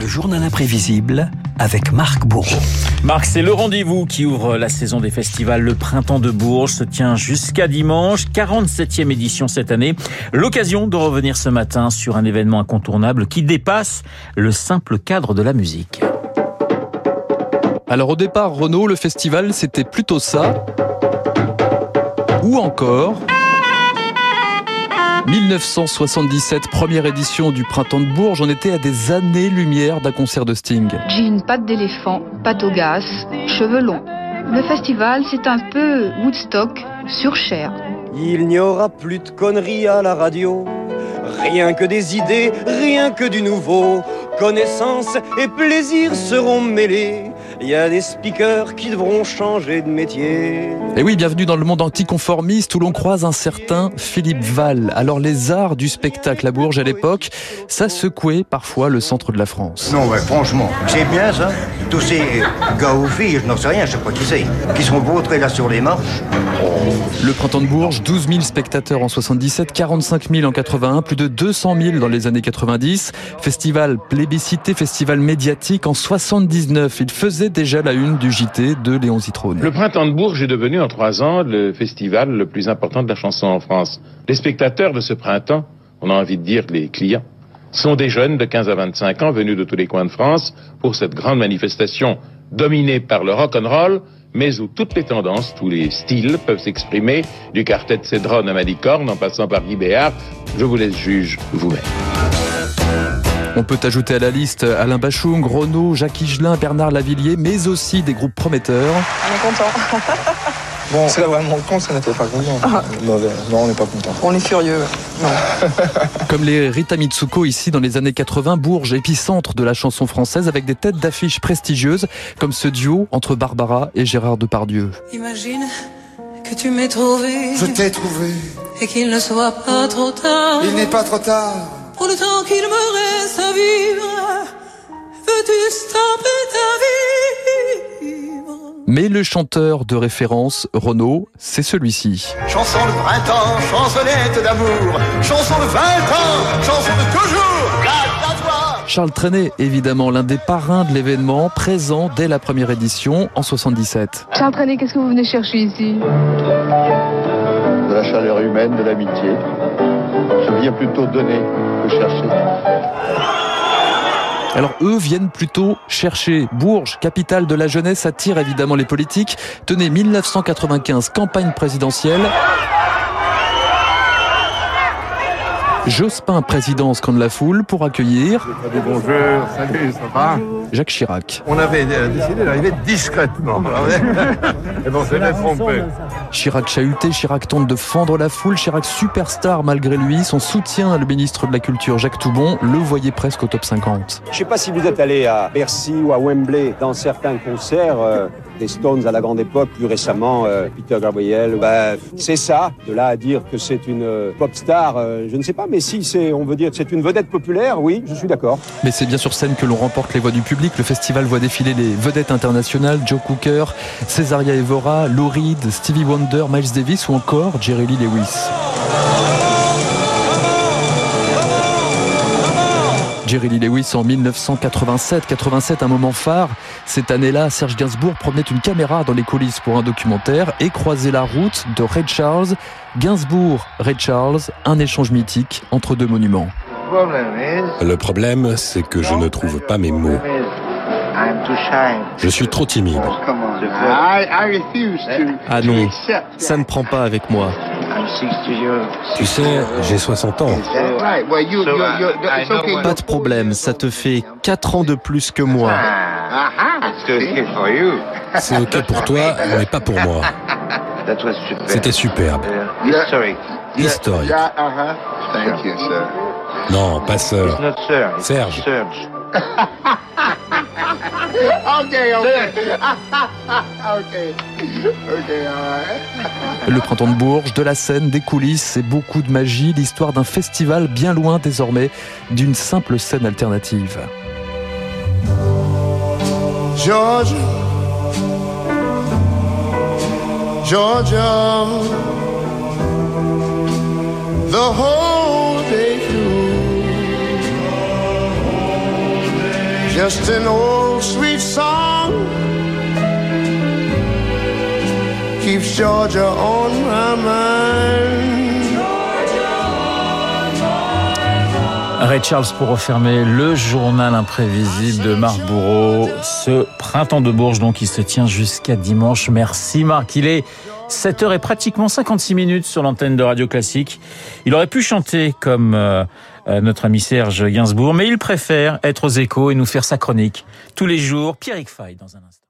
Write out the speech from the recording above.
Le journal imprévisible avec Marc Bourreau. Marc, c'est le rendez-vous qui ouvre la saison des festivals. Le printemps de Bourges se tient jusqu'à dimanche, 47e édition cette année. L'occasion de revenir ce matin sur un événement incontournable qui dépasse le simple cadre de la musique. Alors au départ, Renault, le festival, c'était plutôt ça. Ou encore... 1977, première édition du Printemps de Bourges, on était à des années-lumière d'un concert de Sting. Jean, patte d'éléphant, pâte au gaz, cheveux longs. Le festival, c'est un peu Woodstock sur chair. Il n'y aura plus de conneries à la radio, rien que des idées, rien que du nouveau. Connaissance et plaisir seront mêlés. Il y a des speakers qui devront changer de métier. Et oui, bienvenue dans le monde anticonformiste où l'on croise un certain Philippe Val. Alors les arts du spectacle à Bourges à l'époque, ça secouait parfois le centre de la France. Non, mais franchement, c'est bien ça. Tous ces gars ou filles, je n'en sais rien, je sais pas qui c'est, qui sont vautrés là sur les marches. Le printemps de Bourges, 12 000 spectateurs en 77, 45 000 en 81, plus de 200 000 dans les années 90. Festival plébiscité, festival médiatique en 79. Il faisait déjà la une du JT de Léon Zitrone. Le printemps de Bourges est devenu en trois ans le festival le plus important de la chanson en France. Les spectateurs de ce printemps, on a envie de dire les clients, sont des jeunes de 15 à 25 ans venus de tous les coins de France pour cette grande manifestation dominée par le rock and roll, mais où toutes les tendances, tous les styles peuvent s'exprimer, du quartet de Cédron à Malicorne en passant par Guy Béard. Je vous laisse juge vous-même. On peut ajouter à la liste Alain Bachung, Renaud, Jacques Higelin, Bernard Lavillier, mais aussi des groupes prometteurs. On est content. Bon, c'est vraiment con, ça n'était pas content. Ah. Mauvais. Non, on n'est pas content. On est furieux. Comme les Rita Mitsuko ici dans les années 80, Bourges, épicentre de la chanson française avec des têtes d'affiches prestigieuses comme ce duo entre Barbara et Gérard Depardieu. Imagine que tu m'aies trouvé Je t'ai trouvé. et qu'il ne soit pas trop tard. Il n'est pas trop tard. Pour le temps qu'il me reste à vivre, Mais le chanteur de référence, Renaud, c'est celui-ci. Chanson de printemps, chansonnette d'amour, chanson de 20 ans, chanson de toujours, garde à toi. Charles Trenet, évidemment, l'un des parrains de l'événement, présent dès la première édition en 77. Charles Trenet, qu'est-ce que vous venez chercher ici? De la chaleur humaine, de l'amitié. Je viens plutôt donner que chercher. Alors eux viennent plutôt chercher Bourges, capitale de la jeunesse, attire évidemment les politiques. Tenez, 1995, campagne présidentielle. Jospin président scande la foule pour accueillir Bonjour, salut, ça va Jacques Chirac. On avait euh, décidé d'arriver discrètement. Et bon, c'est bien trompé. Chirac chahuté, Chirac tente de fendre la foule, Chirac superstar malgré lui, son soutien le ministre de la Culture Jacques Toubon le voyait presque au top 50. Je sais pas si vous êtes allé à Bercy ou à Wembley dans certains concerts euh, des Stones à la grande époque, plus récemment euh, Peter Gabriel. Bah, c'est ça. De là à dire que c'est une euh, pop star, euh, je ne sais pas, mais si on veut dire que c'est une vedette populaire, oui, je suis d'accord. Mais c'est bien sur scène que l'on remporte les voix du public. Le festival voit défiler les vedettes internationales, Joe Cooker, Cesaria Evora, Lou Reed, Stevie Wonder, Miles Davis ou encore Jerry Lee Lewis. Jerry Lewis en 1987. 87, un moment phare. Cette année-là, Serge Gainsbourg promenait une caméra dans les coulisses pour un documentaire et croisait la route de Ray Charles. Gainsbourg, Ray Charles, un échange mythique entre deux monuments. Le problème, c'est que je ne trouve pas mes mots. Je suis trop timide. Ah non, ça ne prend pas avec moi. Tu sais, j'ai 60 ans. Pas de problème, ça te fait 4 ans de plus que moi. C'est ok pour toi, mais pas pour moi. C'était superbe. Historique. Non, pas sœur. Serge. Okay, okay. right. Le printemps de Bourges, de la scène, des coulisses et beaucoup de magie, l'histoire d'un festival bien loin désormais d'une simple scène alternative. Georgia, Georgia, the whole just an old sweet song keeps Georgia on my mind. Ray Charles pour refermer le journal imprévisible de Marc Bourreau. Ce printemps de Bourges, donc, il se tient jusqu'à dimanche. Merci Marc. Il est 7h et pratiquement 56 minutes sur l'antenne de Radio Classique. Il aurait pu chanter comme euh, notre ami Serge Gainsbourg, mais il préfère être aux échos et nous faire sa chronique tous les jours. Pierrick Fay dans un instant.